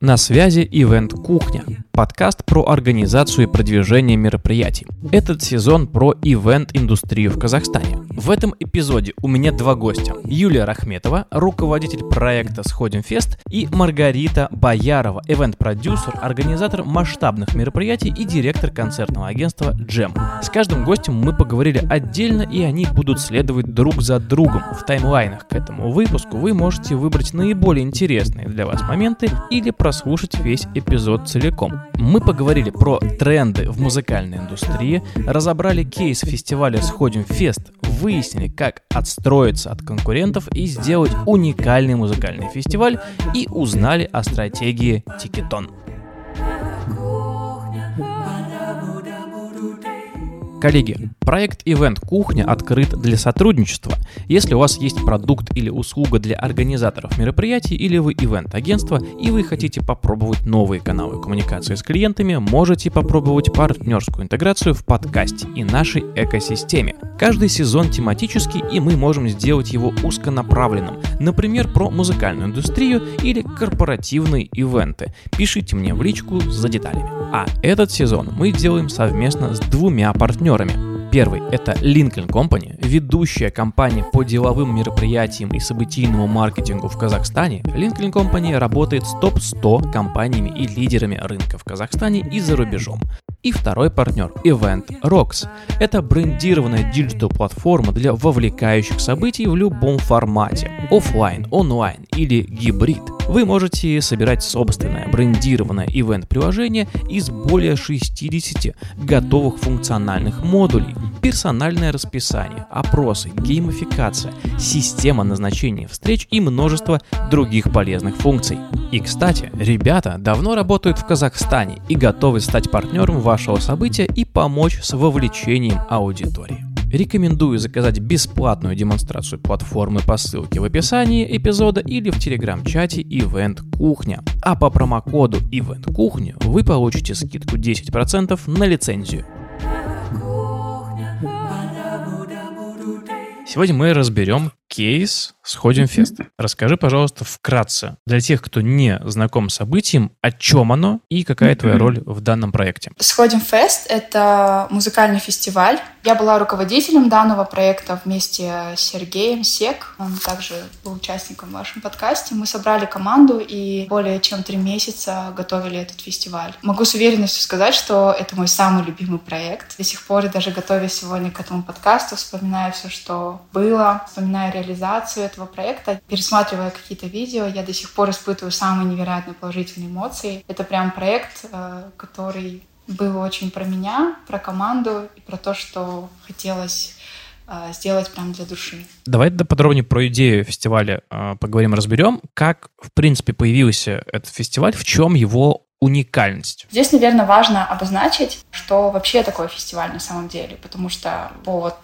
На связи Event Кухня, подкаст про организацию и продвижение мероприятий. Этот сезон про ивент-индустрию в Казахстане. В этом эпизоде у меня два гостя. Юлия Рахметова, руководитель проекта «Сходим Фест», и Маргарита Боярова, ивент-продюсер, организатор масштабных мероприятий и директор концертного агентства «Джем». С каждым гостем мы поговорили отдельно, и они будут следовать друг за другом. В таймлайнах к этому выпуску вы можете выбрать наиболее интересные для вас моменты или прослушать весь эпизод целиком. Мы поговорили про тренды в музыкальной индустрии, разобрали кейс фестиваля «Сходим Фест», выяснили, как отстроиться от конкурентов и сделать уникальный музыкальный фестиваль и узнали о стратегии Тикетон. Коллеги, проект Event Кухня открыт для сотрудничества. Если у вас есть продукт или услуга для организаторов мероприятий или вы ивент-агентство и вы хотите попробовать новые каналы коммуникации с клиентами, можете попробовать партнерскую интеграцию в подкасте и нашей экосистеме. Каждый сезон тематический и мы можем сделать его узконаправленным, например, про музыкальную индустрию или корпоративные ивенты. Пишите мне в личку за деталями. А этот сезон мы делаем совместно с двумя партнерами. Первый – это Lincoln Company, ведущая компания по деловым мероприятиям и событийному маркетингу в Казахстане. Lincoln Company работает с топ-100 компаниями и лидерами рынка в Казахстане и за рубежом. И второй партнер – Event Rocks. Это брендированная диджитал-платформа для вовлекающих событий в любом формате – офлайн, онлайн или гибрид. Вы можете собирать собственное брендированное ивент-приложение из более 60 готовых функциональных модулей, персональное расписание, опросы, геймификация, система назначения встреч и множество других полезных функций. И, кстати, ребята давно работают в Казахстане и готовы стать партнером вашего события и помочь с вовлечением аудитории. Рекомендую заказать бесплатную демонстрацию платформы по ссылке в описании эпизода или в телеграм-чате Event Кухня. А по промокоду Event Кухня вы получите скидку 10% на лицензию. Сегодня мы разберем кейс «Сходим в фест». Расскажи, пожалуйста, вкратце, для тех, кто не знаком с событием, о чем оно и какая твоя роль в данном проекте. «Сходим фест» — это музыкальный фестиваль. Я была руководителем данного проекта вместе с Сергеем Сек. Он также был участником в вашем подкасте. Мы собрали команду и более чем три месяца готовили этот фестиваль. Могу с уверенностью сказать, что это мой самый любимый проект. До сих пор, даже готовясь сегодня к этому подкасту, вспоминаю все, что было, вспоминаю реализацию этого проекта, пересматривая какие-то видео, я до сих пор испытываю самые невероятно положительные эмоции. Это прям проект, э, который был очень про меня, про команду и про то, что хотелось э, сделать прям для души. Давай подробнее про идею фестиваля э, поговорим, разберем. Как, в принципе, появился этот фестиваль, в чем его уникальность? Здесь, наверное, важно обозначить, что вообще такое фестиваль на самом деле, потому что по вот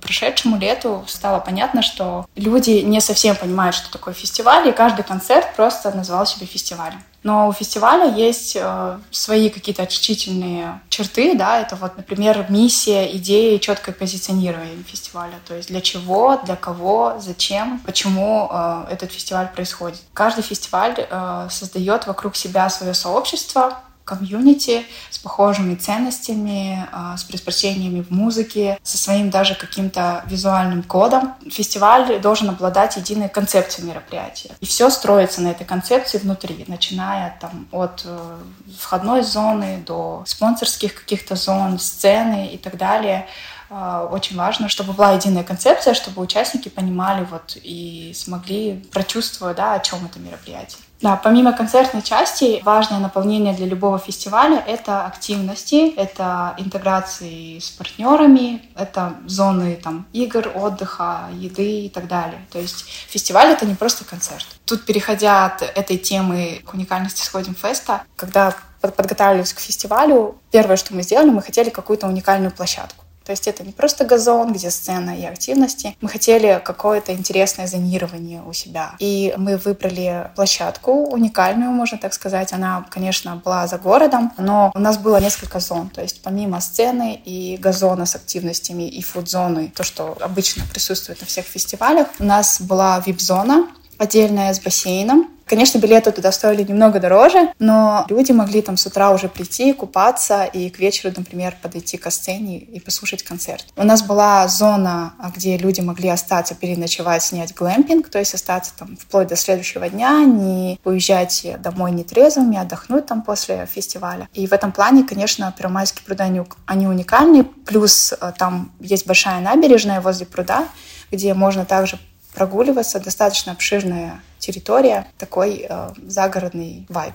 прошедшему лету стало понятно, что люди не совсем понимают, что такое фестиваль, и каждый концерт просто называл себя фестивалем. Но у фестиваля есть э, свои какие-то отличительные черты, да, это вот, например, миссия, идеи, четкое позиционирование фестиваля, то есть для чего, для кого, зачем, почему э, этот фестиваль происходит. Каждый фестиваль э, создает вокруг себя свое сообщество, комьюнити с похожими ценностями, а, с предпочтениями в музыке, со своим даже каким-то визуальным кодом. Фестиваль должен обладать единой концепцией мероприятия. И все строится на этой концепции внутри, начиная там, от э, входной зоны до спонсорских каких-то зон, сцены и так далее а, очень важно, чтобы была единая концепция, чтобы участники понимали вот и смогли прочувствовать, да, о чем это мероприятие. Да, помимо концертной части, важное наполнение для любого фестиваля — это активности, это интеграции с партнерами, это зоны там, игр, отдыха, еды и так далее. То есть фестиваль — это не просто концерт. Тут, переходя от этой темы к уникальности «Сходим феста», когда подготавливались к фестивалю, первое, что мы сделали, мы хотели какую-то уникальную площадку. То есть это не просто газон, где сцена и активности. Мы хотели какое-то интересное зонирование у себя. И мы выбрали площадку уникальную, можно так сказать. Она, конечно, была за городом, но у нас было несколько зон. То есть помимо сцены и газона с активностями и фуд-зоны, то, что обычно присутствует на всех фестивалях, у нас была вип-зона, отдельная с бассейном. Конечно, билеты туда стоили немного дороже, но люди могли там с утра уже прийти, купаться и к вечеру, например, подойти к сцене и послушать концерт. У нас была зона, где люди могли остаться, переночевать, снять глэмпинг, то есть остаться там вплоть до следующего дня, не уезжать домой нетрезвыми, отдохнуть там после фестиваля. И в этом плане, конечно, Первомайские пруда, они, они уникальны, плюс э, там есть большая набережная возле пруда, где можно также прогуливаться, достаточно обширная территория, такой э, загородный вайб.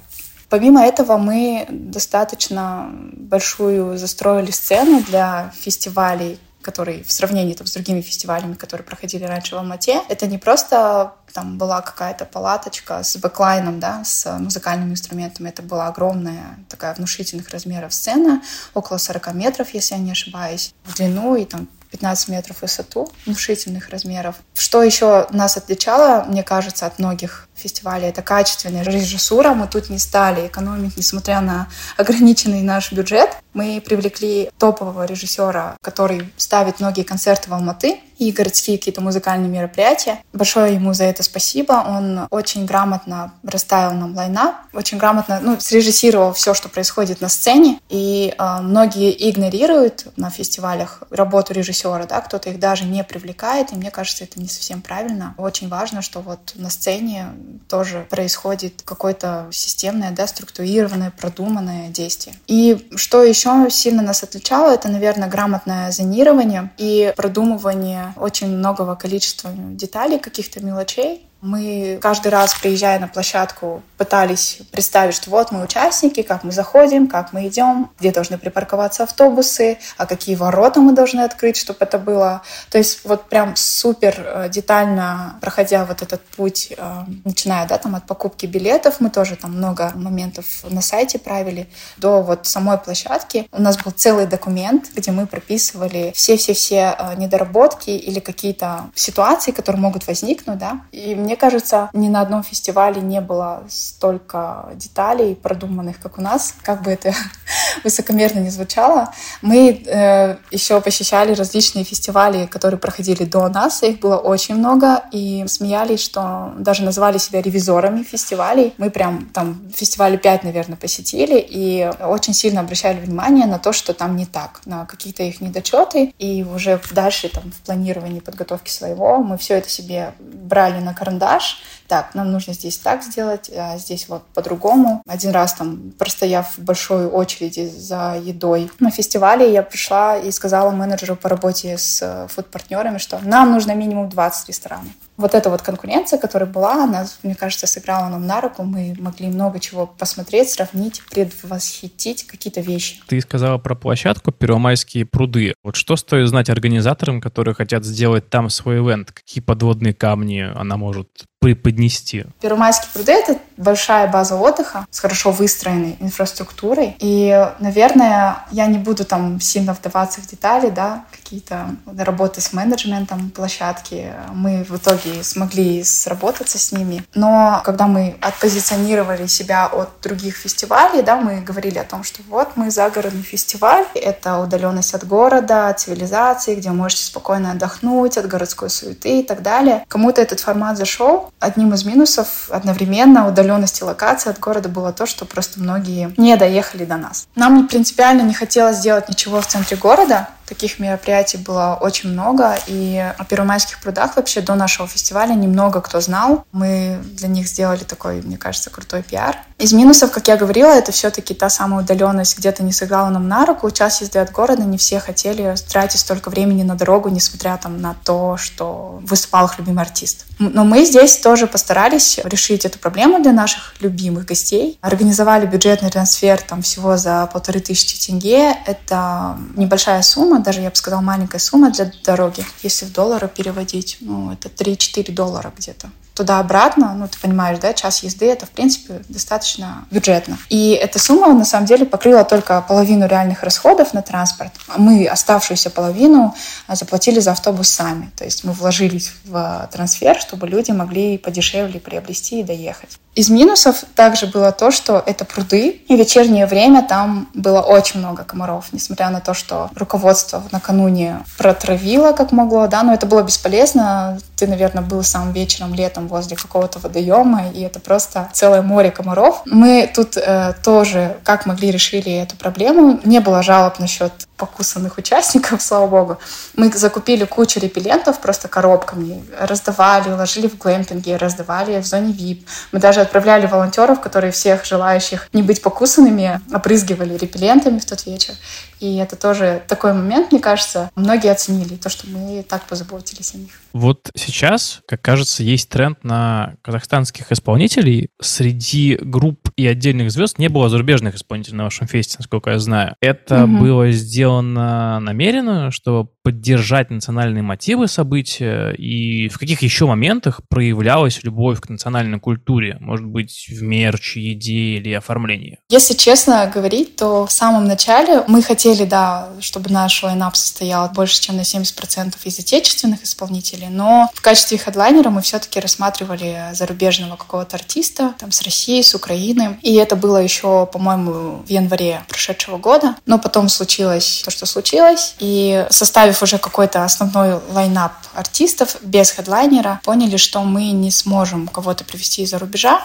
Помимо этого мы достаточно большую застроили сцену для фестивалей, которые в сравнении там, с другими фестивалями, которые проходили раньше в Алмате, это не просто там была какая-то палаточка с бэклайном, да, с музыкальными инструментами. Это была огромная такая внушительных размеров сцена, около 40 метров, если я не ошибаюсь, в длину и там 15 метров в высоту, внушительных размеров. Что еще нас отличало, мне кажется, от многих фестивалей, это качественная режиссура. Мы тут не стали экономить, несмотря на ограниченный наш бюджет. Мы привлекли топового режиссера, который ставит многие концерты в Алматы и городские какие-то музыкальные мероприятия. Большое ему за это спасибо. Он очень грамотно расставил нам лайнап, очень грамотно ну, срежиссировал все, что происходит на сцене. И э, многие игнорируют на фестивалях работу режиссера, да, кто-то их даже не привлекает, и мне кажется, это не совсем правильно. Очень важно, что вот на сцене тоже происходит какое-то системное, да, структурированное, продуманное действие. И что еще сильно нас отличало, это, наверное, грамотное зонирование и продумывание очень многого количества деталей, каких-то мелочей, мы каждый раз, приезжая на площадку, пытались представить, что вот мы участники, как мы заходим, как мы идем, где должны припарковаться автобусы, а какие ворота мы должны открыть, чтобы это было. То есть вот прям супер э, детально проходя вот этот путь, э, начиная да, там, от покупки билетов, мы тоже там много моментов на сайте правили, до вот самой площадки. У нас был целый документ, где мы прописывали все-все-все э, недоработки или какие-то ситуации, которые могут возникнуть, да, и мне кажется, ни на одном фестивале не было столько деталей продуманных, как у нас, как бы это высокомерно не звучало. Мы э, еще посещали различные фестивали, которые проходили до нас, их было очень много, и смеялись, что даже называли себя ревизорами фестивалей. Мы прям там фестивали 5, наверное, посетили, и очень сильно обращали внимание на то, что там не так, на какие-то их недочеты, и уже дальше там в планировании подготовки своего мы все это себе брали на карандаш, карандаш, так, нам нужно здесь так сделать, а здесь вот по-другому. Один раз там, простояв в большой очереди за едой на фестивале, я пришла и сказала менеджеру по работе с э, фуд-партнерами, что нам нужно минимум 20 ресторанов. Вот эта вот конкуренция, которая была, она, мне кажется, сыграла нам на руку. Мы могли много чего посмотреть, сравнить, предвосхитить какие-то вещи. Ты сказала про площадку Первомайские пруды. Вот что стоит знать организаторам, которые хотят сделать там свой ивент? Какие подводные камни она может преподнести? Первомайские пруды — это большая база отдыха с хорошо выстроенной инфраструктурой. И, наверное, я не буду там сильно вдаваться в детали, да, какие-то работы с менеджментом площадки. Мы в итоге смогли сработаться с ними. Но когда мы отпозиционировали себя от других фестивалей, да, мы говорили о том, что вот мы загородный фестиваль, это удаленность от города, от цивилизации, где вы можете спокойно отдохнуть от городской суеты и так далее. Кому-то этот формат зашел. Одним из минусов одновременно удаленности локации от города было то, что просто многие не доехали до нас. Нам принципиально не хотелось делать ничего в центре города, Таких мероприятий было очень много, и о Первомайских прудах вообще до нашего фестиваля немного кто знал. Мы для них сделали такой, мне кажется, крутой пиар. Из минусов, как я говорила, это все-таки та самая удаленность где-то не сыграла нам на руку. Час езды от города, не все хотели тратить столько времени на дорогу, несмотря там на то, что выступал их любимый артист. Но мы здесь тоже постарались решить эту проблему для наших любимых гостей. Организовали бюджетный трансфер там всего за полторы тысячи тенге. Это небольшая сумма, даже я бы сказала маленькая сумма для дороги. Если в доллары переводить, ну это 3-4 доллара где-то туда-обратно, ну, ты понимаешь, да, час езды, это, в принципе, достаточно бюджетно. И эта сумма, на самом деле, покрыла только половину реальных расходов на транспорт. Мы оставшуюся половину а, заплатили за автобус сами. То есть мы вложились в трансфер, чтобы люди могли подешевле приобрести и доехать. Из минусов также было то, что это пруды, и в вечернее время там было очень много комаров, несмотря на то, что руководство накануне протравило как могло, да, но это было бесполезно. Ты, наверное, был сам вечером, летом возле какого-то водоема, и это просто целое море комаров. Мы тут э, тоже, как могли, решили эту проблему. Не было жалоб насчет покусанных участников, слава богу. Мы закупили кучу репеллентов просто коробками, раздавали, ложили в глэмпинги, раздавали в зоне VIP. Мы даже отправляли волонтеров, которые всех желающих не быть покусанными, опрызгивали репеллентами в тот вечер. И это тоже такой момент, мне кажется, многие оценили, то, что мы так позаботились о них. Вот сейчас, как кажется, есть тренд на казахстанских исполнителей. Среди групп и отдельных звезд не было зарубежных исполнителей на вашем фесте, насколько я знаю. Это угу. было сделано намеренно, чтобы поддержать национальные мотивы события? И в каких еще моментах проявлялась любовь к национальной культуре? Может быть, в мерче, еде или оформлении? Если честно говорить, то в самом начале мы хотели, да, чтобы наш лайнап состоял больше, чем на 70% из отечественных исполнителей, но в качестве хедлайнера мы все-таки рассматривали зарубежного какого-то артиста, там, с России, с Украины. И это было еще, по-моему, в январе прошедшего года. Но потом случилось то, что случилось. И составив уже какой-то основной лайнап артистов без хедлайнера, поняли, что мы не сможем кого-то привести из-за рубежа,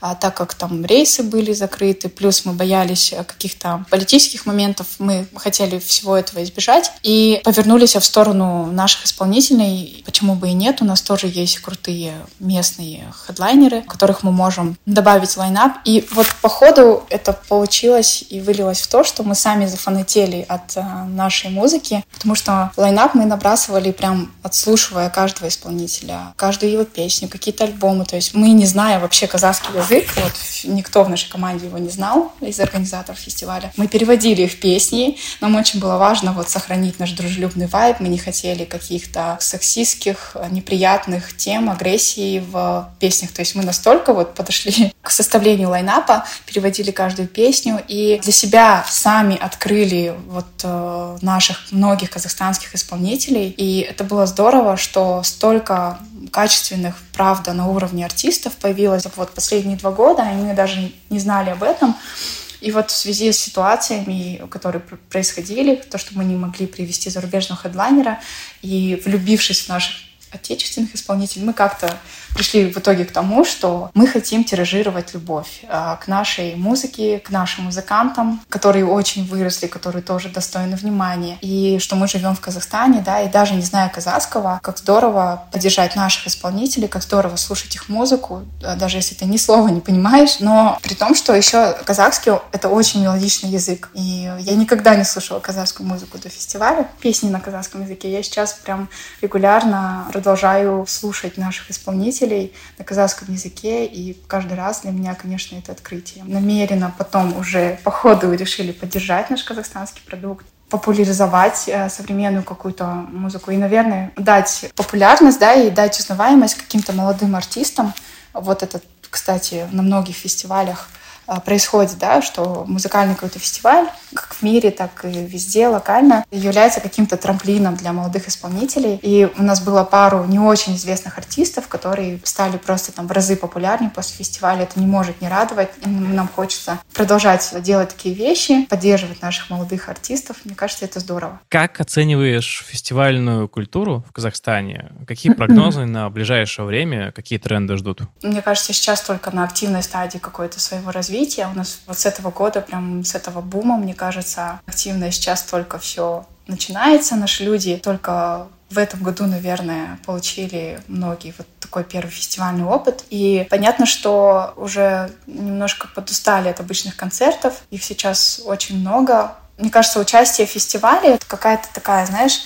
а, так как там рейсы были закрыты, плюс мы боялись каких-то политических моментов, мы хотели всего этого избежать и повернулись в сторону наших исполнителей. Почему бы и нет? У нас тоже есть крутые местные хедлайнеры, которых мы можем добавить в лайнап. И вот по ходу это получилось и вылилось в то, что мы сами зафанатели от а, нашей музыки, потому что лайнап мы набрасывали прям отслушивая каждого исполнителя, каждую его песню, какие-то альбомы. То есть мы, не зная вообще казахский язык, вот никто в нашей команде его не знал из организаторов фестиваля, мы переводили их песни. Нам очень было важно вот сохранить наш дружелюбный вайб. Мы не хотели каких-то сексистских, неприятных тем, агрессии в песнях. То есть мы настолько вот подошли к составлению лайнапа, переводили каждую песню и для себя сами открыли вот э, наших многих казахстанских исполнителей. И это было здорово, что столько качественных, правда, на уровне артистов появилось вот последние два года, и мы даже не знали об этом. И вот в связи с ситуациями, которые происходили, то, что мы не могли привести зарубежного хедлайнера, и влюбившись в наших отечественных исполнителей, мы как-то пришли в итоге к тому, что мы хотим тиражировать любовь а, к нашей музыке, к нашим музыкантам, которые очень выросли, которые тоже достойны внимания, и что мы живем в Казахстане, да, и даже не зная казахского, как здорово поддержать наших исполнителей, как здорово слушать их музыку, даже если ты ни слова не понимаешь, но при том, что еще казахский — это очень мелодичный язык, и я никогда не слушала казахскую музыку до фестиваля, песни на казахском языке, я сейчас прям регулярно продолжаю слушать наших исполнителей на казахском языке, и каждый раз для меня, конечно, это открытие. Намеренно потом уже по ходу решили поддержать наш казахстанский продукт популяризовать э, современную какую-то музыку и, наверное, дать популярность, да, и дать узнаваемость каким-то молодым артистам. Вот это, кстати, на многих фестивалях происходит, да, что музыкальный какой-то фестиваль, как в мире, так и везде, локально, является каким-то трамплином для молодых исполнителей. И у нас было пару не очень известных артистов, которые стали просто там в разы популярнее после фестиваля. Это не может не радовать. И нам хочется продолжать делать такие вещи, поддерживать наших молодых артистов. Мне кажется, это здорово. Как оцениваешь фестивальную культуру в Казахстане? Какие прогнозы на ближайшее время? Какие тренды ждут? Мне кажется, сейчас только на активной стадии какой-то своего развития развития. У нас вот с этого года, прям с этого бума, мне кажется, активно сейчас только все начинается. Наши люди только в этом году, наверное, получили многие вот такой первый фестивальный опыт. И понятно, что уже немножко подустали от обычных концертов. Их сейчас очень много. Мне кажется, участие в фестивале — это какая-то такая, знаешь,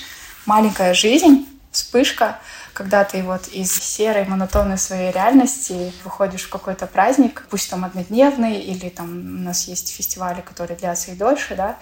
маленькая жизнь, вспышка, когда ты вот из серой, монотонной своей реальности выходишь в какой-то праздник, пусть там однодневный, или там у нас есть фестивали, которые длятся и дольше, да,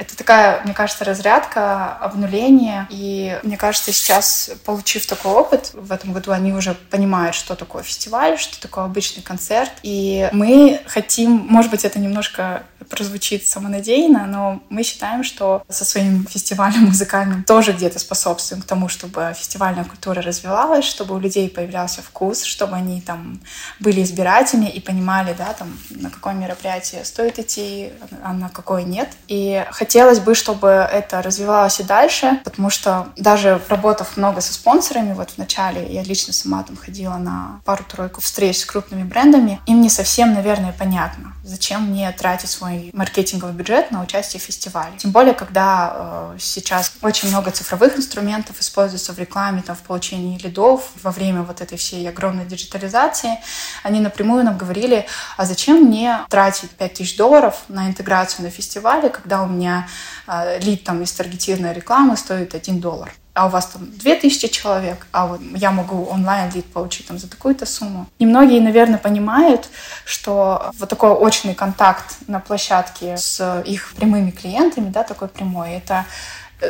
это такая, мне кажется, разрядка, обнуление. И мне кажется, сейчас, получив такой опыт, в этом году они уже понимают, что такое фестиваль, что такое обычный концерт. И мы хотим, может быть, это немножко прозвучит самонадеянно, но мы считаем, что со своим фестивалем музыкальным тоже где-то способствуем к тому, чтобы фестивальная культура развивалась чтобы у людей появлялся вкус, чтобы они там были избирательнее и понимали, да, там, на какое мероприятие стоит идти, а на какое нет. И хотелось бы, чтобы это развивалось и дальше, потому что даже работав много со спонсорами, вот в начале я лично сама там ходила на пару-тройку встреч с крупными брендами, им не совсем, наверное, понятно, зачем мне тратить свой маркетинговый бюджет на участие в фестивале. Тем более, когда э, сейчас очень много цифровых инструментов используется в рекламе, там, в получении лидов во время вот этой всей огромной диджитализации, они напрямую нам говорили, а зачем мне тратить 5000 долларов на интеграцию на фестивале, когда у меня э, лид там из таргетированной рекламы стоит 1 доллар а у вас там 2000 человек, а вот я могу онлайн-лид получить там за такую-то сумму. И многие, наверное, понимают, что вот такой очный контакт на площадке с их прямыми клиентами, да, такой прямой, это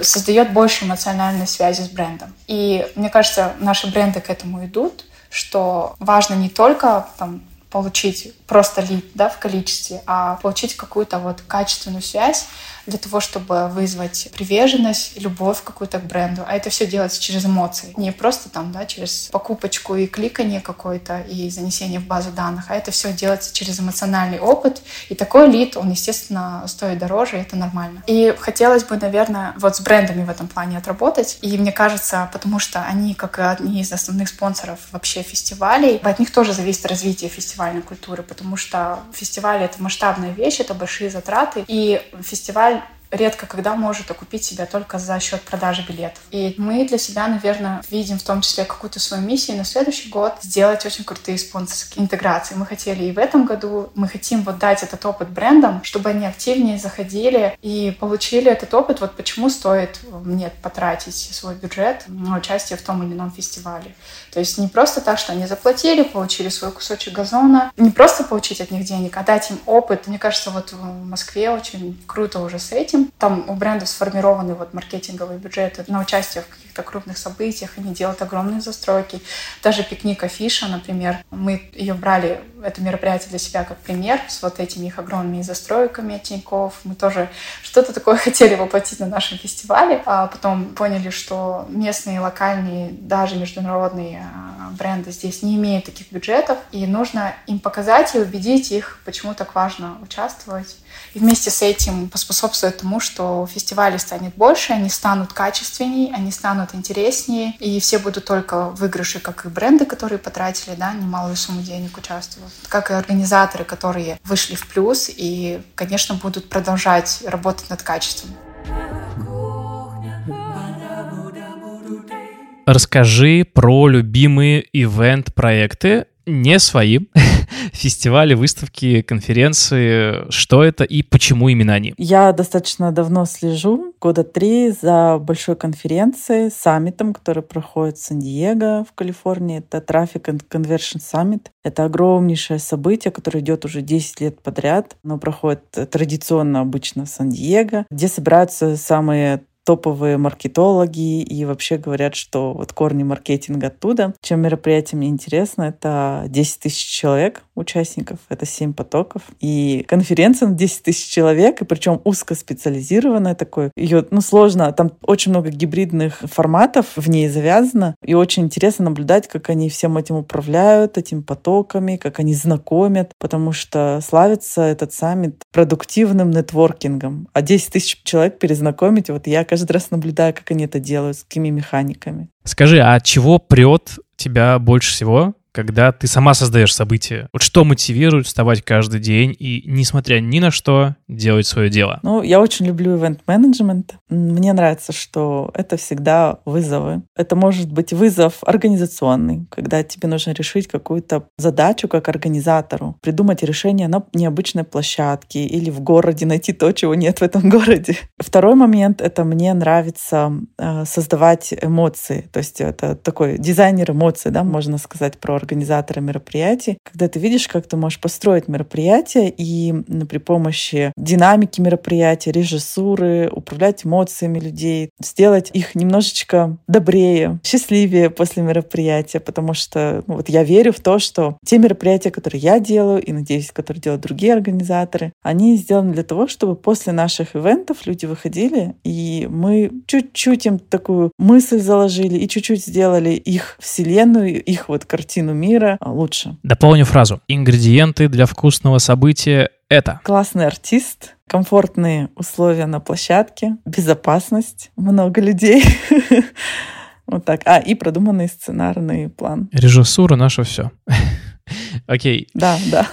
создает больше эмоциональной связи с брендом. И мне кажется, наши бренды к этому идут, что важно не только там, получить просто лид да, в количестве, а получить какую-то вот качественную связь для того, чтобы вызвать приверженность, любовь какую-то к бренду. А это все делается через эмоции. Не просто там, да, через покупочку и кликание какое-то и занесение в базу данных, а это все делается через эмоциональный опыт. И такой лид, он, естественно, стоит дороже, и это нормально. И хотелось бы, наверное, вот с брендами в этом плане отработать. И мне кажется, потому что они, как и одни из основных спонсоров вообще фестивалей, от них тоже зависит развитие фестивальной культуры, потому что фестивали — это масштабная вещь, это большие затраты, и фестиваль редко когда может окупить себя только за счет продажи билетов. И мы для себя, наверное, видим в том числе какую-то свою миссию на следующий год сделать очень крутые спонсорские интеграции. Мы хотели и в этом году, мы хотим вот дать этот опыт брендам, чтобы они активнее заходили и получили этот опыт. Вот почему стоит мне потратить свой бюджет на участие в том или ином фестивале. То есть не просто так, что они заплатили, получили свой кусочек газона, не просто получить от них денег, а дать им опыт. Мне кажется, вот в Москве очень круто уже с этим. Там у брендов сформированы вот маркетинговые бюджеты на участие в каких-то крупных событиях, они делают огромные застройки. Даже пикник Афиша, например, мы ее брали, это мероприятие для себя как пример с вот этими их огромными застройками Тинькофф. Мы тоже что-то такое хотели воплотить на нашем фестивале, а потом поняли, что местные, локальные, даже международные Э, бренды здесь не имеют таких бюджетов, и нужно им показать и убедить их, почему так важно участвовать. И вместе с этим поспособствует тому, что фестивали станет больше, они станут качественнее, они станут интереснее, и все будут только выигрыши, как и бренды, которые потратили да, немалую сумму денег, участвуют, как и организаторы, которые вышли в плюс и, конечно, будут продолжать работать над качеством. Расскажи про любимые ивент-проекты, не свои, фестивали, выставки, конференции, что это и почему именно они? Я достаточно давно слежу, года три, за большой конференцией, саммитом, который проходит в Сан-Диего в Калифорнии. Это Traffic and Conversion Summit. Это огромнейшее событие, которое идет уже 10 лет подряд. Оно проходит традиционно обычно в Сан-Диего, где собираются самые топовые маркетологи и вообще говорят, что вот корни маркетинга оттуда. Чем мероприятие мне интересно, это 10 тысяч человек участников, это 7 потоков. И конференция на 10 тысяч человек, и причем узкоспециализированная такой. Ее, ну, сложно, там очень много гибридных форматов в ней завязано, и очень интересно наблюдать, как они всем этим управляют, этими потоками, как они знакомят, потому что славится этот саммит продуктивным нетворкингом. А 10 тысяч человек перезнакомить, вот я каждый раз наблюдаю, как они это делают, с какими механиками. Скажи, а чего прет тебя больше всего когда ты сама создаешь события. Вот что мотивирует вставать каждый день и, несмотря ни на что, делать свое дело? Ну, я очень люблю ивент-менеджмент. Мне нравится, что это всегда вызовы. Это может быть вызов организационный, когда тебе нужно решить какую-то задачу как организатору, придумать решение на необычной площадке или в городе найти то, чего нет в этом городе. Второй момент — это мне нравится э, создавать эмоции. То есть это такой дизайнер эмоций, да, можно сказать про организатора мероприятий, когда ты видишь, как ты можешь построить мероприятие и при помощи динамики мероприятия, режиссуры, управлять эмоциями людей, сделать их немножечко добрее, счастливее после мероприятия, потому что ну, вот я верю в то, что те мероприятия, которые я делаю, и, надеюсь, которые делают другие организаторы, они сделаны для того, чтобы после наших ивентов люди выходили, и мы чуть-чуть им такую мысль заложили и чуть-чуть сделали их вселенную, их вот картину мира лучше. Дополню фразу. Ингредиенты для вкусного события — это... Классный артист, комфортные условия на площадке, безопасность, много людей. Вот так. А, и продуманный сценарный план. Режиссура наша все. Окей. Да, да.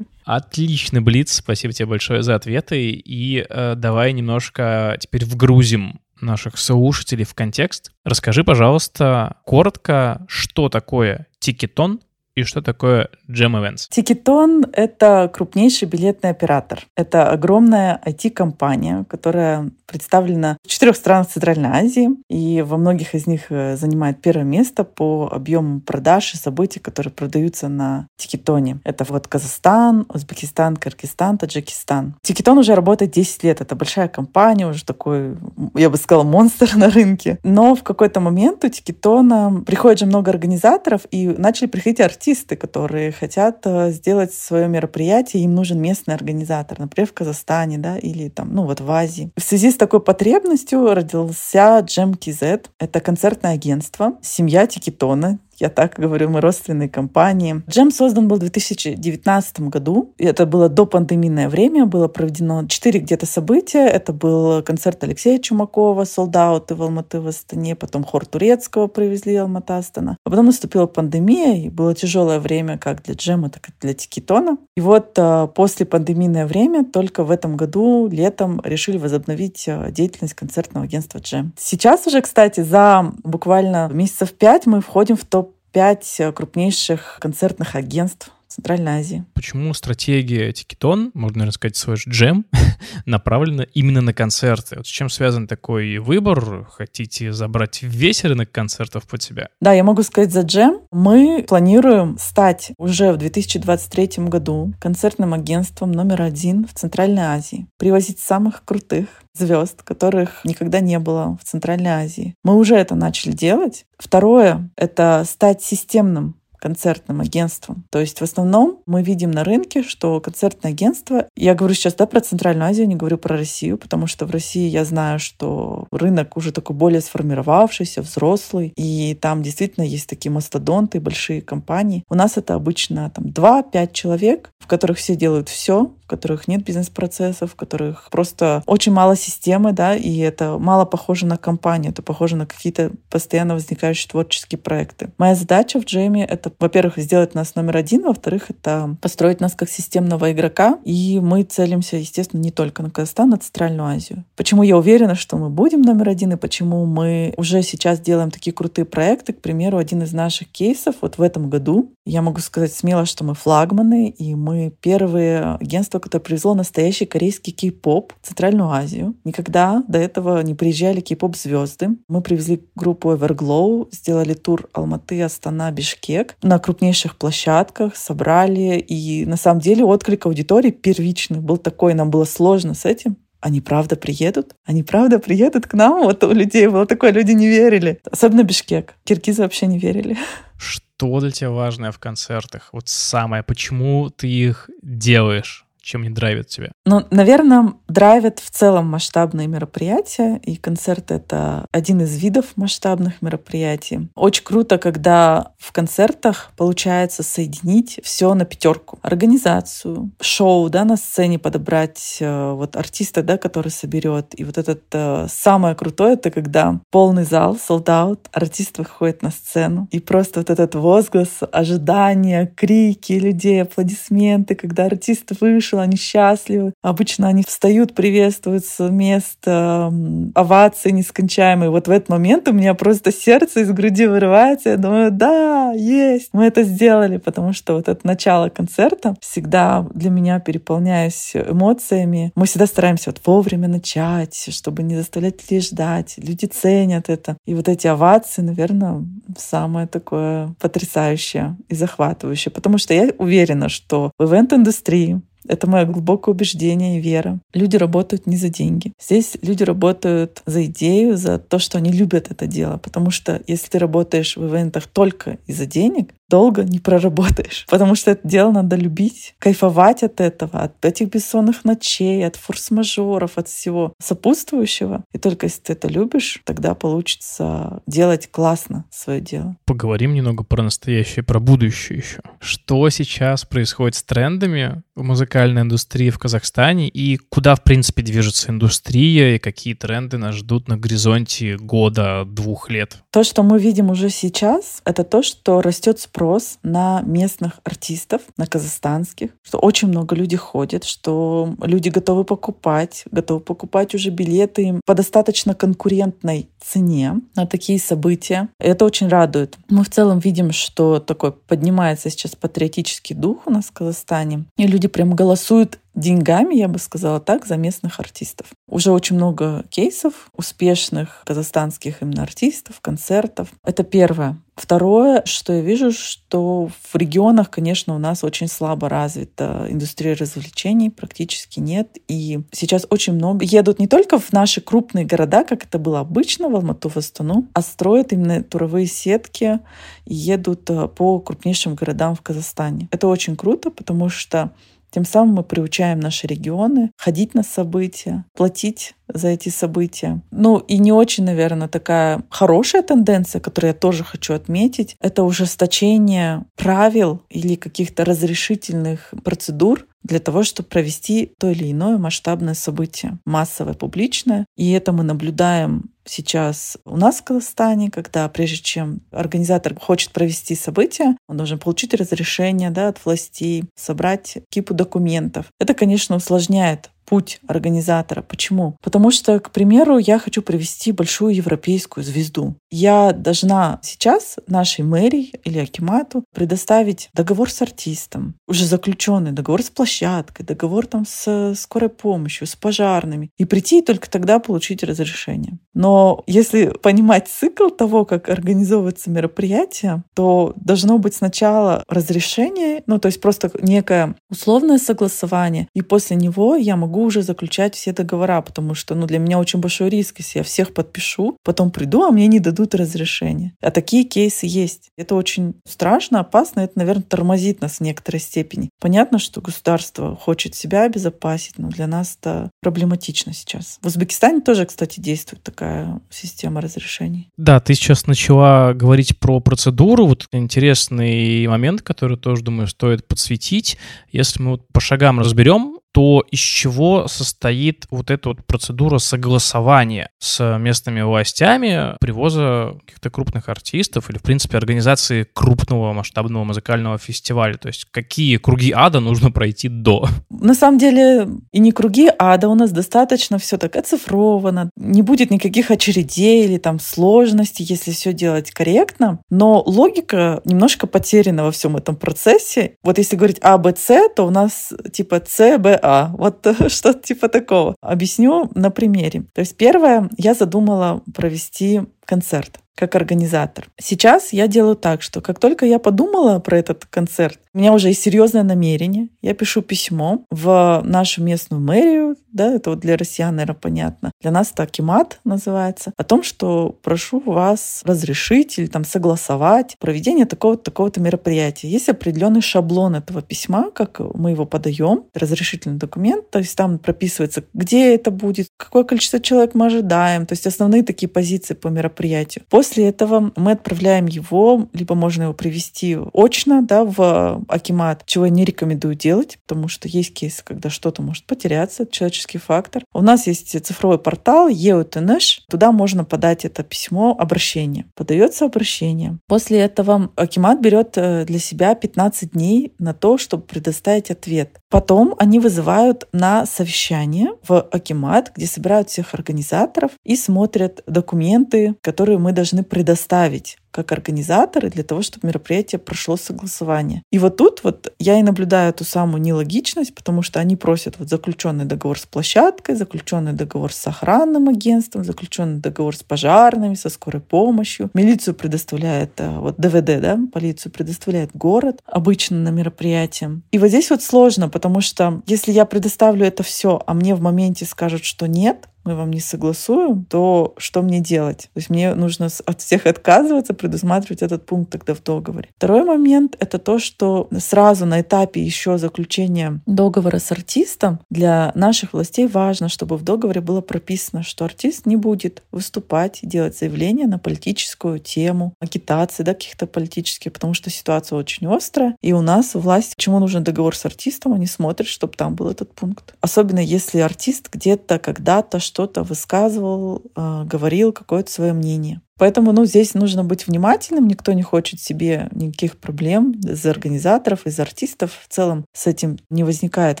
Отличный блиц, спасибо тебе большое за ответы. И э, давай немножко теперь вгрузим наших слушателей в контекст. Расскажи, пожалуйста, коротко, что такое тикетон и что такое Jam Events? Тикетон — это крупнейший билетный оператор. Это огромная IT-компания, которая представлена в четырех странах Центральной Азии и во многих из них э, занимает первое место по объему продаж и событий, которые продаются на Тикетоне. Это вот Казахстан, Узбекистан, Кыргызстан, Таджикистан. Тикетон уже работает 10 лет. Это большая компания, уже такой, я бы сказала, монстр на рынке. Но в какой-то момент у Тикетона приходит же много организаторов, и начали приходить артисты, которые хотят э, сделать свое мероприятие, им нужен местный организатор, например, в Казахстане, да, или там, ну вот в Азии. В связи с такой потребностью родился Джем KZ. Это концертное агентство, семья Тикетона, я так говорю, мы родственные компании. Джем создан был в 2019 году. И это было до пандемийное время. Было проведено четыре где-то события. Это был концерт Алексея Чумакова, солдаты в Алматы в Астане. Потом хор турецкого привезли Алмата Астана. А потом наступила пандемия, и было тяжелое время как для Джема, так и для Тикетона. И вот а, после пандемийное время только в этом году летом решили возобновить а, деятельность концертного агентства Джем. Сейчас уже, кстати, за буквально месяцев пять мы входим в топ пять крупнейших концертных агентств Центральной Азии. Почему стратегия Тикетон, можно, наверное, сказать, свой джем, направлена именно на концерты? Вот с чем связан такой выбор? Хотите забрать весь рынок концертов под себя? Да, я могу сказать за джем. Мы планируем стать уже в 2023 году концертным агентством номер один в Центральной Азии. Привозить самых крутых звезд, которых никогда не было в Центральной Азии. Мы уже это начали делать. Второе — это стать системным концертным агентством. То есть в основном мы видим на рынке, что концертное агентство, я говорю сейчас да, про Центральную Азию, не говорю про Россию, потому что в России я знаю, что рынок уже такой более сформировавшийся, взрослый, и там действительно есть такие мастодонты, большие компании. У нас это обычно там 2-5 человек, в которых все делают все, которых нет бизнес-процессов, в которых просто очень мало системы, да, и это мало похоже на компанию, это похоже на какие-то постоянно возникающие творческие проекты. Моя задача в Джейме — это во-первых, сделать нас номер один, во-вторых, это построить нас как системного игрока. И мы целимся, естественно, не только на Казахстан, а Центральную Азию. Почему я уверена, что мы будем номер один, и почему мы уже сейчас делаем такие крутые проекты. К примеру, один из наших кейсов вот в этом году, я могу сказать смело, что мы флагманы, и мы первые агентство, которое привезло настоящий корейский кей-поп в Центральную Азию. Никогда до этого не приезжали кей-поп-звезды. Мы привезли группу Everglow, сделали тур Алматы, Астана, Бишкек на крупнейших площадках, собрали. И на самом деле отклик аудитории первичный был такой, нам было сложно с этим. Они правда приедут? Они правда приедут к нам? Вот у людей было такое, люди не верили. Особенно Бишкек. Киргизы вообще не верили. Что для тебя важное в концертах? Вот самое, почему ты их делаешь? Чем они драйвят тебя? Ну, наверное, драйвят в целом масштабные мероприятия, и концерт — это один из видов масштабных мероприятий. Очень круто, когда в концертах получается соединить все на пятерку. Организацию, шоу, да, на сцене подобрать э, вот артиста, да, который соберет. И вот этот э, самое крутое — это когда полный зал, солдат, артист выходит на сцену, и просто вот этот возглас, ожидания, крики людей, аплодисменты, когда артист вышел, вышел, они счастливы. Обычно они встают, приветствуют с места, овации нескончаемые. Вот в этот момент у меня просто сердце из груди вырывается. Я думаю, да, есть, мы это сделали, потому что вот это начало концерта всегда для меня переполняюсь эмоциями. Мы всегда стараемся вот вовремя начать, чтобы не заставлять людей ждать. Люди ценят это. И вот эти овации, наверное, самое такое потрясающее и захватывающее. Потому что я уверена, что в ивент-индустрии это мое глубокое убеждение и вера. Люди работают не за деньги. Здесь люди работают за идею, за то, что они любят это дело. Потому что если ты работаешь в ивентах только из-за денег, долго не проработаешь. Потому что это дело надо любить, кайфовать от этого, от этих бессонных ночей, от форс-мажоров, от всего сопутствующего. И только если ты это любишь, тогда получится делать классно свое дело. Поговорим немного про настоящее, про будущее еще. Что сейчас происходит с трендами в музыкальной индустрии в Казахстане и куда, в принципе, движется индустрия и какие тренды нас ждут на горизонте года, двух лет? То, что мы видим уже сейчас, это то, что растет спрос спрос на местных артистов, на казахстанских, что очень много людей ходит, что люди готовы покупать, готовы покупать уже билеты по достаточно конкурентной цене на такие события. Это очень радует. Мы в целом видим, что такой поднимается сейчас патриотический дух у нас в Казахстане, и люди прям голосуют деньгами, я бы сказала так, за местных артистов. Уже очень много кейсов успешных казахстанских именно артистов, концертов. Это первое. Второе, что я вижу, что в регионах, конечно, у нас очень слабо развита индустрия развлечений, практически нет. И сейчас очень много едут не только в наши крупные города, как это было обычно в Алмату, в Астану, а строят именно туровые сетки и едут э, по крупнейшим городам в Казахстане. Это очень круто, потому что тем самым мы приучаем наши регионы ходить на события, платить за эти события. Ну и не очень, наверное, такая хорошая тенденция, которую я тоже хочу отметить, это ужесточение правил или каких-то разрешительных процедур для того, чтобы провести то или иное масштабное событие, массовое, публичное. И это мы наблюдаем сейчас у нас в Казахстане, когда прежде чем организатор хочет провести событие, он должен получить разрешение да, от властей, собрать кипу документов. Это, конечно, усложняет путь организатора. Почему? Потому что, к примеру, я хочу привести большую европейскую звезду. Я должна сейчас нашей мэрии или Акимату предоставить договор с артистом, уже заключенный договор с площадкой, договор там с скорой помощью, с пожарными, и прийти и только тогда получить разрешение. Но если понимать цикл того, как организовывается мероприятие, то должно быть сначала разрешение, ну то есть просто некое условное согласование, и после него я могу могу уже заключать все договора, потому что ну, для меня очень большой риск, если я всех подпишу, потом приду, а мне не дадут разрешение. А такие кейсы есть. Это очень страшно, опасно, это, наверное, тормозит нас в некоторой степени. Понятно, что государство хочет себя обезопасить, но для нас это проблематично сейчас. В Узбекистане тоже, кстати, действует такая система разрешений. Да, ты сейчас начала говорить про процедуру. Вот интересный момент, который тоже, думаю, стоит подсветить. Если мы вот по шагам разберем, то из чего состоит вот эта вот процедура согласования с местными властями привоза каких-то крупных артистов или, в принципе, организации крупного масштабного музыкального фестиваля? То есть какие круги ада нужно пройти до? На самом деле и не круги ада, у нас достаточно все так оцифровано, не будет никаких очередей или там сложностей, если все делать корректно, но логика немножко потеряна во всем этом процессе. Вот если говорить А, Б, С, то у нас типа С, Б, а. Вот что-то типа такого. Объясню на примере. То есть первое, я задумала провести концерт как организатор. Сейчас я делаю так, что как только я подумала про этот концерт, у меня уже есть серьезное намерение. Я пишу письмо в нашу местную мэрию, да, это вот для россиян, наверное, понятно. Для нас это Акимат называется, о том, что прошу вас разрешить или там согласовать проведение такого-то такого-то мероприятия. Есть определенный шаблон этого письма, как мы его подаем, разрешительный документ, то есть там прописывается, где это будет, какое количество человек мы ожидаем, то есть основные такие позиции по мероприятию. После После этого мы отправляем его, либо можно его привести очно да, в Акимат, чего я не рекомендую делать, потому что есть кейсы, когда что-то может потеряться, человеческий фактор. У нас есть цифровой портал EUTNH, туда можно подать это письмо, обращение. Подается обращение. После этого Акимат берет э, для себя 15 дней на то, чтобы предоставить ответ. Потом они вызывают на совещание в Акимат, где собирают всех организаторов и смотрят документы, которые мы должны предоставить как организаторы для того, чтобы мероприятие прошло согласование. И вот тут вот я и наблюдаю эту самую нелогичность, потому что они просят вот заключенный договор с площадкой, заключенный договор с охранным агентством, заключенный договор с пожарными, со скорой помощью. Милицию предоставляет э, вот ДВД, да, полицию предоставляет город обычно на мероприятие. И вот здесь вот сложно, потому что если я предоставлю это все, а мне в моменте скажут, что нет, мы вам не согласуем, то что мне делать? То есть мне нужно от всех отказываться, предусматривать этот пункт тогда в договоре. Второй момент — это то, что сразу на этапе еще заключения договора с артистом для наших властей важно, чтобы в договоре было прописано, что артист не будет выступать, делать заявления на политическую тему, агитации, да, каких-то политических, потому что ситуация очень острая, и у нас власть, почему нужен договор с артистом, они смотрят, чтобы там был этот пункт. Особенно если артист где-то когда-то что что-то высказывал, а, говорил какое-то свое мнение. Поэтому ну, здесь нужно быть внимательным. Никто не хочет себе никаких проблем из организаторов, из артистов. В целом с этим не возникает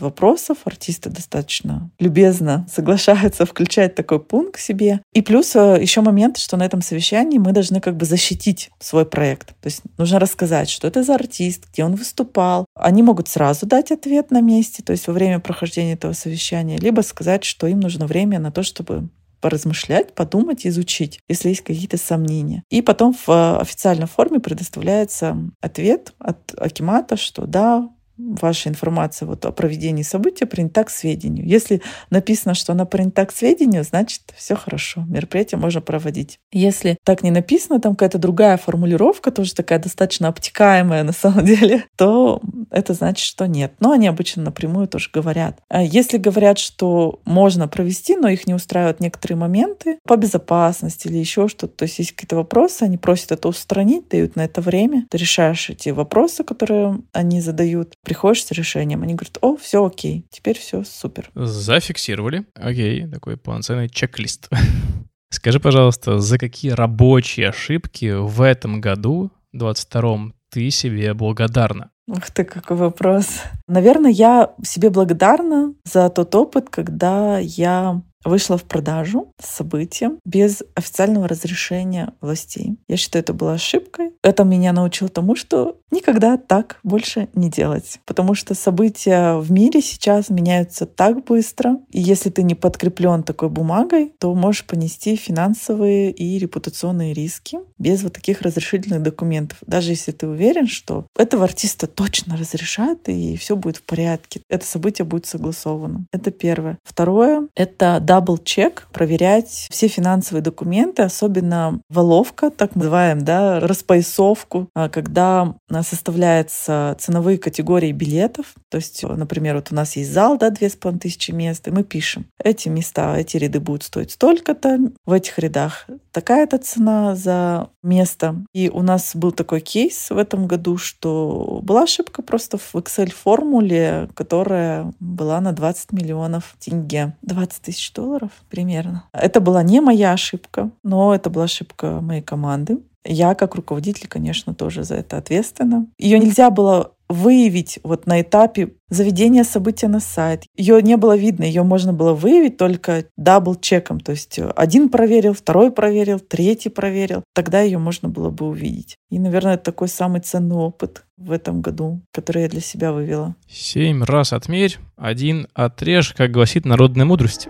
вопросов. Артисты достаточно любезно соглашаются включать такой пункт себе. И плюс э, еще момент, что на этом совещании мы должны как бы защитить свой проект. То есть нужно рассказать, что это за артист, где он выступал. Они могут сразу дать ответ на месте, то есть во время прохождения этого совещания, либо сказать, что им нужно время на то, чтобы поразмышлять, подумать, изучить, если есть какие-то сомнения. И потом в э, официальной форме предоставляется ответ от Акимата, что да, ваша информация вот о проведении события принята к сведению. Если написано, что она принята к сведению, значит, все хорошо, мероприятие можно проводить. Если так не написано, там какая-то другая формулировка, тоже такая достаточно обтекаемая на самом деле, то это значит, что нет. Но они обычно напрямую тоже говорят. А если говорят, что можно провести, но их не устраивают некоторые моменты по безопасности или еще что-то, то есть есть какие-то вопросы, они просят это устранить, дают на это время, ты решаешь эти вопросы, которые они задают, приходишь с решением, они говорят, о, все окей, теперь все супер. Зафиксировали. Окей, такой полноценный чек-лист. Скажи, пожалуйста, за какие рабочие ошибки в этом году, 22-м, ты себе благодарна? Ух ты, какой вопрос. Наверное, я себе благодарна за тот опыт, когда я вышла в продажу с событием без официального разрешения властей. Я считаю, это была ошибкой. Это меня научило тому, что никогда так больше не делать. Потому что события в мире сейчас меняются так быстро. И если ты не подкреплен такой бумагой, то можешь понести финансовые и репутационные риски без вот таких разрешительных документов. Даже если ты уверен, что этого артиста точно разрешат и все будет в порядке. Это событие будет согласовано. Это первое. Второе — это double-check, проверять все финансовые документы, особенно воловка, так называем, да, распоясовку, а, когда составляются ценовые категории билетов. То есть, например, вот у нас есть зал, да, две с половиной тысячи мест, и мы пишем, эти места, эти ряды будут стоить столько-то, в этих рядах такая-то цена за место. И у нас был такой кейс в этом году, что была ошибка просто в Excel-формуле, которая была на 20 миллионов тенге. 20 тысяч долларов примерно. Это была не моя ошибка, но это была ошибка моей команды. Я как руководитель, конечно, тоже за это ответственна. Ее нельзя было выявить вот на этапе заведения события на сайт. Ее не было видно, ее можно было выявить только дабл-чеком. То есть один проверил, второй проверил, третий проверил. Тогда ее можно было бы увидеть. И, наверное, это такой самый ценный опыт в этом году, который я для себя вывела. Семь раз отмерь, один отрежь, как гласит народная мудрость.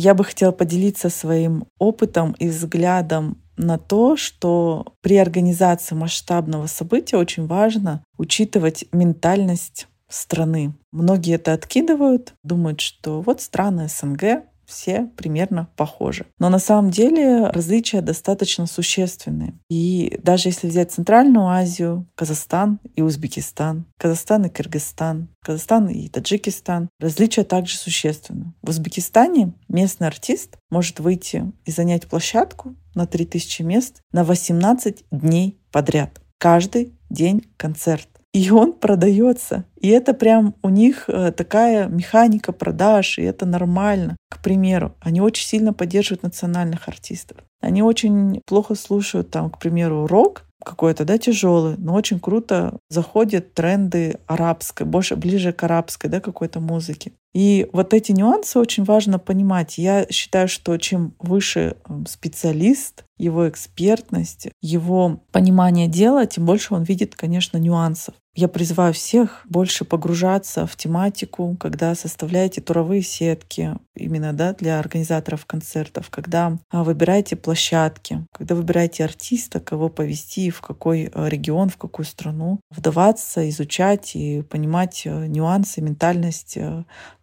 Я бы хотела поделиться своим опытом и взглядом на то, что при организации масштабного события очень важно учитывать ментальность страны. Многие это откидывают, думают, что вот страны СНГ, все примерно похожи. Но на самом деле различия достаточно существенные. И даже если взять Центральную Азию, Казахстан и Узбекистан, Казахстан и Кыргызстан, Казахстан и Таджикистан, различия также существенны. В Узбекистане местный артист может выйти и занять площадку на 3000 мест на 18 дней подряд. Каждый день концерт и он продается. И это прям у них э, такая механика продаж, и это нормально. К примеру, они очень сильно поддерживают национальных артистов. Они очень плохо слушают там, к примеру, рок, какой-то, да, тяжелый, но очень круто заходят тренды арабской, больше ближе к арабской, да, какой-то музыке. И вот эти нюансы очень важно понимать. Я считаю, что чем выше эм, специалист, его экспертность, его понимание дела, тем больше он видит, конечно, нюансов. Я призываю всех больше погружаться в тематику, когда составляете туровые сетки, именно да, для организаторов концертов, когда а, выбираете площадки, когда выбираете артиста, кого повести, в какой а, регион, в какую страну, вдаваться, изучать и понимать а, нюансы, ментальность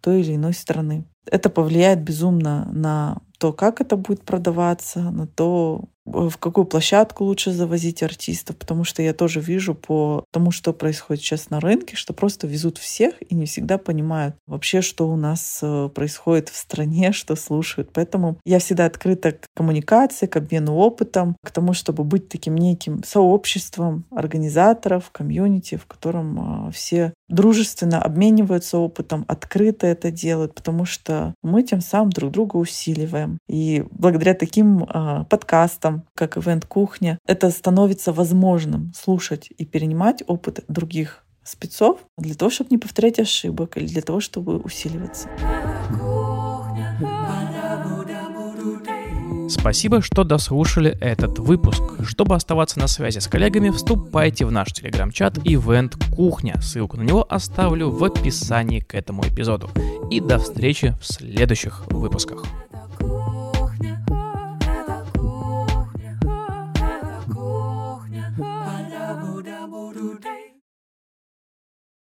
той или иной страны. Это повлияет безумно на то, как это будет продаваться, на то, в какую площадку лучше завозить артистов, потому что я тоже вижу по тому, что происходит сейчас на рынке, что просто везут всех и не всегда понимают вообще, что у нас э, происходит в стране, что слушают. Поэтому я всегда открыта к коммуникации, к обмену опытом, к тому, чтобы быть таким неким сообществом организаторов, комьюнити, в котором э, все дружественно обмениваются опытом, открыто это делают, потому что мы тем самым друг друга усиливаем. И благодаря таким э, подкастам, как Event Кухня, это становится возможным слушать и перенимать опыт других спецов для того, чтобы не повторять ошибок или для того, чтобы усиливаться. Спасибо, что дослушали этот выпуск. Чтобы оставаться на связи с коллегами, вступайте в наш телеграм-чат Event Кухня. Ссылку на него оставлю в описании к этому эпизоду. И до встречи в следующих выпусках.